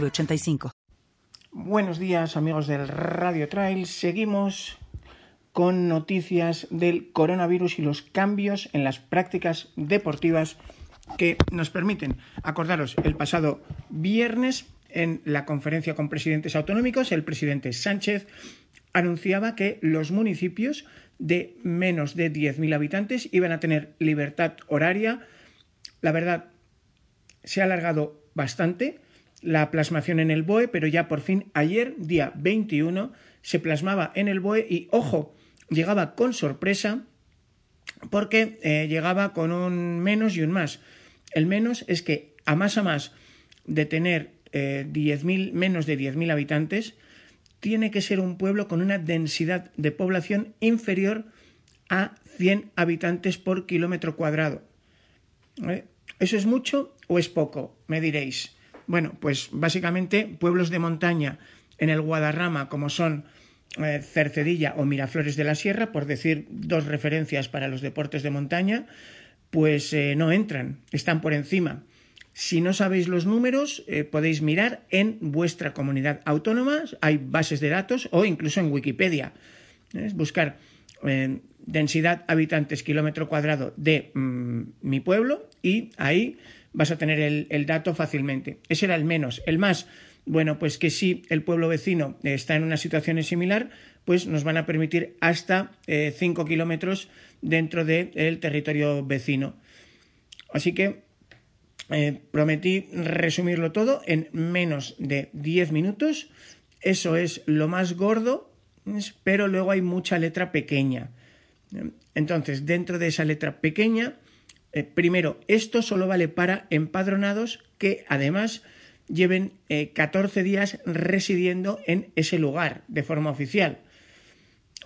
906985. Buenos días amigos del Radio Trail. Seguimos con noticias del coronavirus y los cambios en las prácticas deportivas que nos permiten. Acordaros, el pasado viernes en la conferencia con presidentes autonómicos, el presidente Sánchez anunciaba que los municipios de menos de 10.000 habitantes iban a tener libertad horaria. La verdad, se ha alargado bastante la plasmación en el BOE, pero ya por fin ayer, día 21, se plasmaba en el BOE y, ojo, llegaba con sorpresa porque eh, llegaba con un menos y un más. El menos es que a más a más de tener eh, menos de 10.000 habitantes, tiene que ser un pueblo con una densidad de población inferior a 100 habitantes por kilómetro cuadrado. ¿Eh? ¿Eso es mucho o es poco? Me diréis. Bueno, pues básicamente pueblos de montaña en el Guadarrama, como son eh, Cercedilla o Miraflores de la Sierra, por decir dos referencias para los deportes de montaña, pues eh, no entran, están por encima. Si no sabéis los números, eh, podéis mirar en vuestra comunidad autónoma, hay bases de datos o incluso en Wikipedia. Buscar densidad habitantes kilómetro cuadrado de mm, mi pueblo y ahí vas a tener el, dato fácilmente. Ese era el menos. El más, bueno, pues que si el pueblo vecino está en una situación similar, pues nos van a permitir hasta 5 eh, kilómetros dentro del territorio vecino. Así que eh, prometí resumirlo todo en menos de 10 minutos. Eso es lo más gordo, pero luego hay mucha letra pequeña. Entonces, dentro de esa letra pequeña, eh, primero, esto solo vale para empadronados que además lleven 14 eh, días residiendo en ese lugar de forma oficial.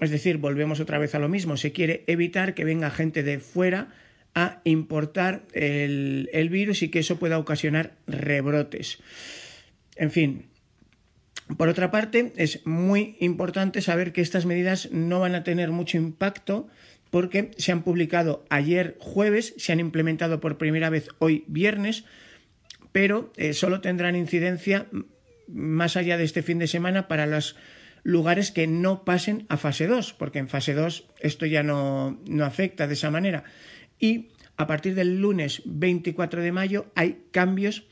Es decir, volvemos otra vez a lo mismo. Se quiere evitar que venga gente de fuera a importar el virus y que eso pueda ocasionar rebrotes. En fin, por otra parte, es muy importante saber que estas medidas no van a tener mucho impacto porque se han publicado ayer jueves, se han implementado por primera vez hoy viernes, pero eh, solo tendrán incidencia más allá de este fin de semana para los lugares que no pasen a fase 2, porque en fase 2 esto ya no, no afecta de esa manera. Y a partir del lunes 24 de mayo hay cambios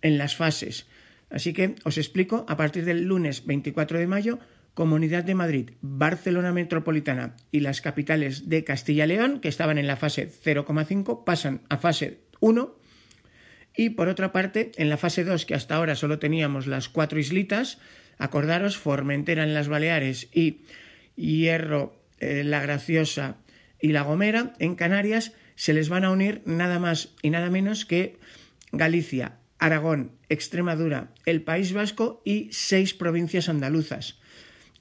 en las fases. Así que os explico, a partir del lunes 24 de mayo Comunidad de Madrid, Barcelona Metropolitana y las capitales de Castilla y León, que estaban en la fase 0,5, pasan a fase 1. Y por otra parte, en la fase 2, que hasta ahora solo teníamos las cuatro islitas, acordaros, Formentera en las Baleares y Hierro, eh, La Graciosa y La Gomera, en Canarias, se les van a unir nada más y nada menos que Galicia, Aragón, Extremadura, el País Vasco y seis provincias andaluzas.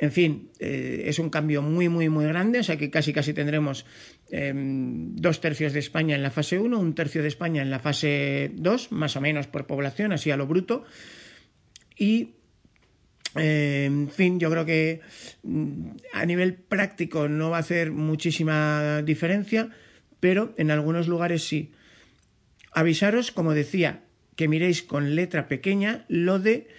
En fin, eh, es un cambio muy, muy, muy grande, o sea que casi, casi tendremos em, dos tercios de España en la fase 1, un tercio de España en la fase 2, más o menos por población, así a lo bruto. Y, eh, en fin, yo creo que mm, a nivel práctico no va a hacer muchísima diferencia, pero en algunos lugares sí. Avisaros, como decía, que miréis con letra pequeña lo de,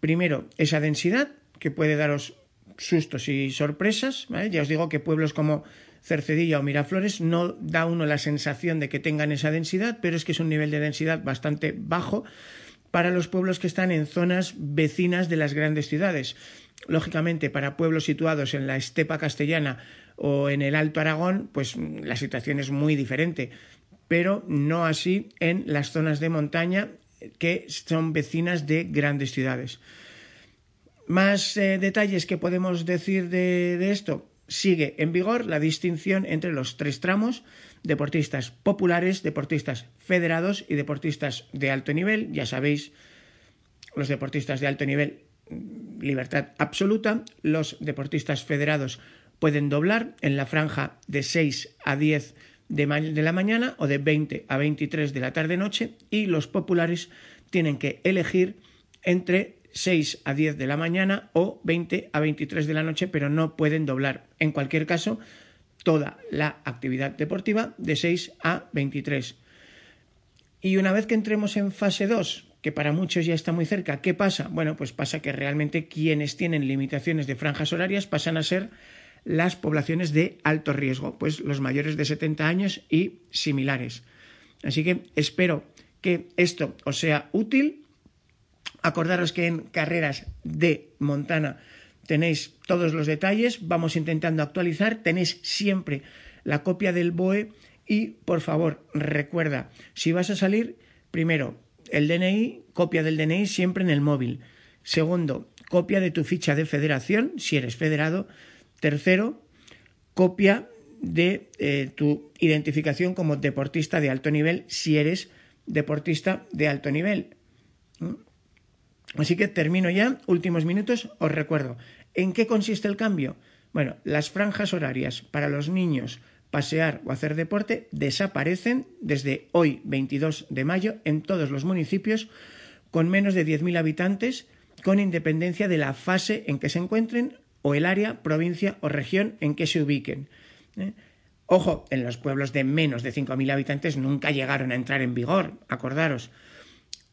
primero, esa densidad, que puede daros sustos y sorpresas. Ya os digo que pueblos como Cercedilla o Miraflores no da uno la sensación de que tengan esa densidad, pero es que es un nivel de densidad bastante bajo para los pueblos que están en zonas vecinas de las grandes ciudades. Lógicamente, para pueblos situados en la estepa castellana o en el Alto Aragón, pues la situación es muy diferente, pero no así en las zonas de montaña que son vecinas de grandes ciudades. Más eh, detalles que podemos decir de, esto. Sigue en vigor la distinción entre los tres tramos, deportistas populares, deportistas federados y deportistas de alto nivel. Ya sabéis los deportistas de alto nivel, libertad absoluta. Los deportistas federados pueden doblar en la franja de 6 a 10 de, de la mañana o de 20 a 23 de la tarde-noche y los populares tienen que elegir entre 6 a 10 de la mañana o 20 a 23 de la noche, pero no pueden doblar. En cualquier caso, toda la actividad deportiva de 6 a 23. Y una vez que entremos en fase 2, que para muchos ya está muy cerca, ¿qué pasa? Bueno, pues pasa que realmente quienes tienen limitaciones de franjas horarias pasan a ser las poblaciones de alto riesgo, pues los mayores de 70 años y similares. Así que espero que esto os sea útil. Acordaros que en carreras de Montana tenéis todos los detalles, vamos intentando actualizar, tenéis siempre la copia del BOE y por favor recuerda, si vas a salir, primero el DNI, copia del DNI siempre en el móvil. Segundo, copia de tu ficha de federación, si eres federado. Tercero, copia de eh, tu identificación como deportista de alto nivel, si eres deportista de alto nivel. Así que termino ya, últimos minutos, os recuerdo. ¿En qué consiste el cambio? Bueno, las franjas horarias para los niños pasear o hacer deporte desaparecen desde hoy 22 de mayo en todos los municipios con menos de 10.000 habitantes con independencia de la fase en que se encuentren o el área, provincia o región en que se ubiquen. ¿eh? Ojo, en los pueblos de menos de 5.000 habitantes nunca llegaron a entrar en vigor, acordaros.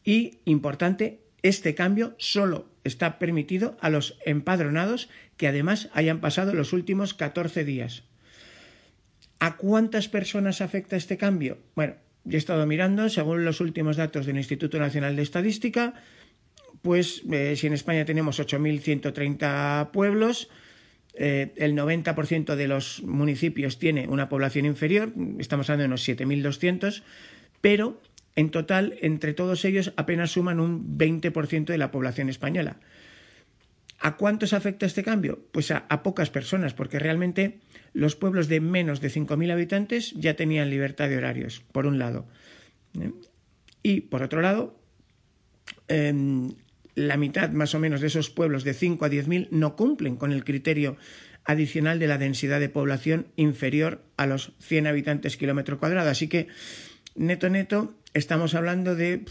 Y, importante, este cambio solo está permitido a los empadronados que además hayan pasado los últimos 14 días. ¿A cuántas personas afecta este cambio? Bueno, yo he estado mirando, según los últimos datos del Instituto Nacional de Estadística, pues eh, si en España tenemos 8.130 pueblos, eh, el 90% de los municipios tiene una población inferior, estamos hablando de unos 7.200, pero en total, entre todos ellos, apenas suman un 20% de la población española. ¿A cuántos afecta este cambio? Pues a, pocas personas, porque realmente los pueblos de menos de 5.000 habitantes ya tenían libertad de horarios, por un lado. ¿eh? Y por otro lado, em, la mitad más o menos de esos pueblos de 5 a 10.000 no cumplen con el criterio adicional de la densidad de población inferior a los 100 habitantes kilómetro cuadrado. Así que, neto, neto, estamos hablando de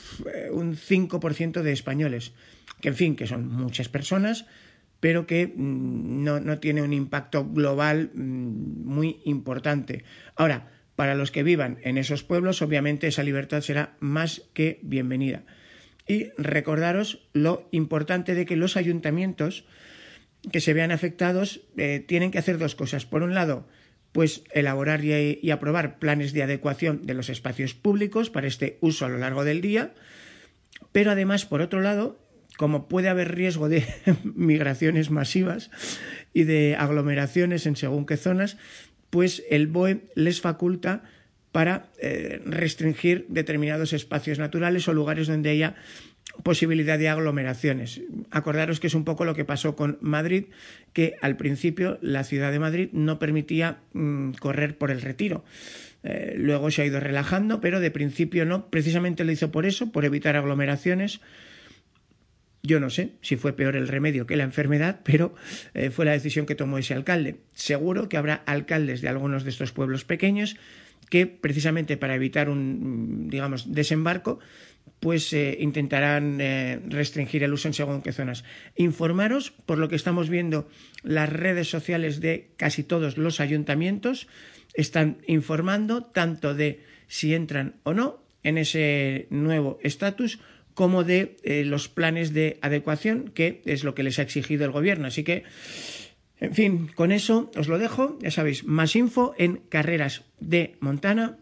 un 5% de españoles, que en fin, que son muchas personas, pero que mm, no, no tiene un impacto global mm, muy importante. Ahora, para los que vivan en esos pueblos, obviamente esa libertad será más que bienvenida. Y recordaros lo importante de que los ayuntamientos que se vean afectados eh, tienen que hacer dos cosas. Por un lado, pues elaborar y, aprobar planes de adecuación de los espacios públicos para este uso a lo largo del día, pero además, por otro lado, como puede haber riesgo de migraciones masivas y de aglomeraciones en según qué zonas, pues el BOE les faculta para eh, restringir determinados espacios naturales o lugares donde haya posibilidad de aglomeraciones. Acordaros que es un poco lo que pasó con Madrid, que al principio la ciudad de Madrid no permitía mm, correr por el retiro. Eh, luego se ha ido relajando, pero de principio no. Precisamente lo hizo por eso, por evitar aglomeraciones. Yo no sé si fue peor el remedio que la enfermedad, pero eh, fue la decisión que tomó ese alcalde. Seguro que habrá alcaldes de algunos de estos pueblos pequeños que precisamente para evitar un, digamos, desembarco, pues eh, intentarán eh, restringir el uso en según qué zonas. Informaros, por lo que estamos viendo, las redes sociales de casi todos los ayuntamientos están informando tanto de si entran o no en ese nuevo estatus como de eh, los planes de adecuación, que es lo que les ha exigido el gobierno. Así que en fin, con eso os lo dejo. Ya sabéis, más info en Carreras de Montana.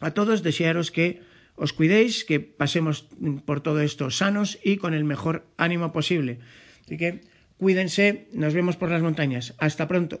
A todos desearos que os cuidéis, que pasemos por todo esto sanos y con el mejor ánimo posible. Así que cuídense, nos vemos por las montañas. Hasta pronto.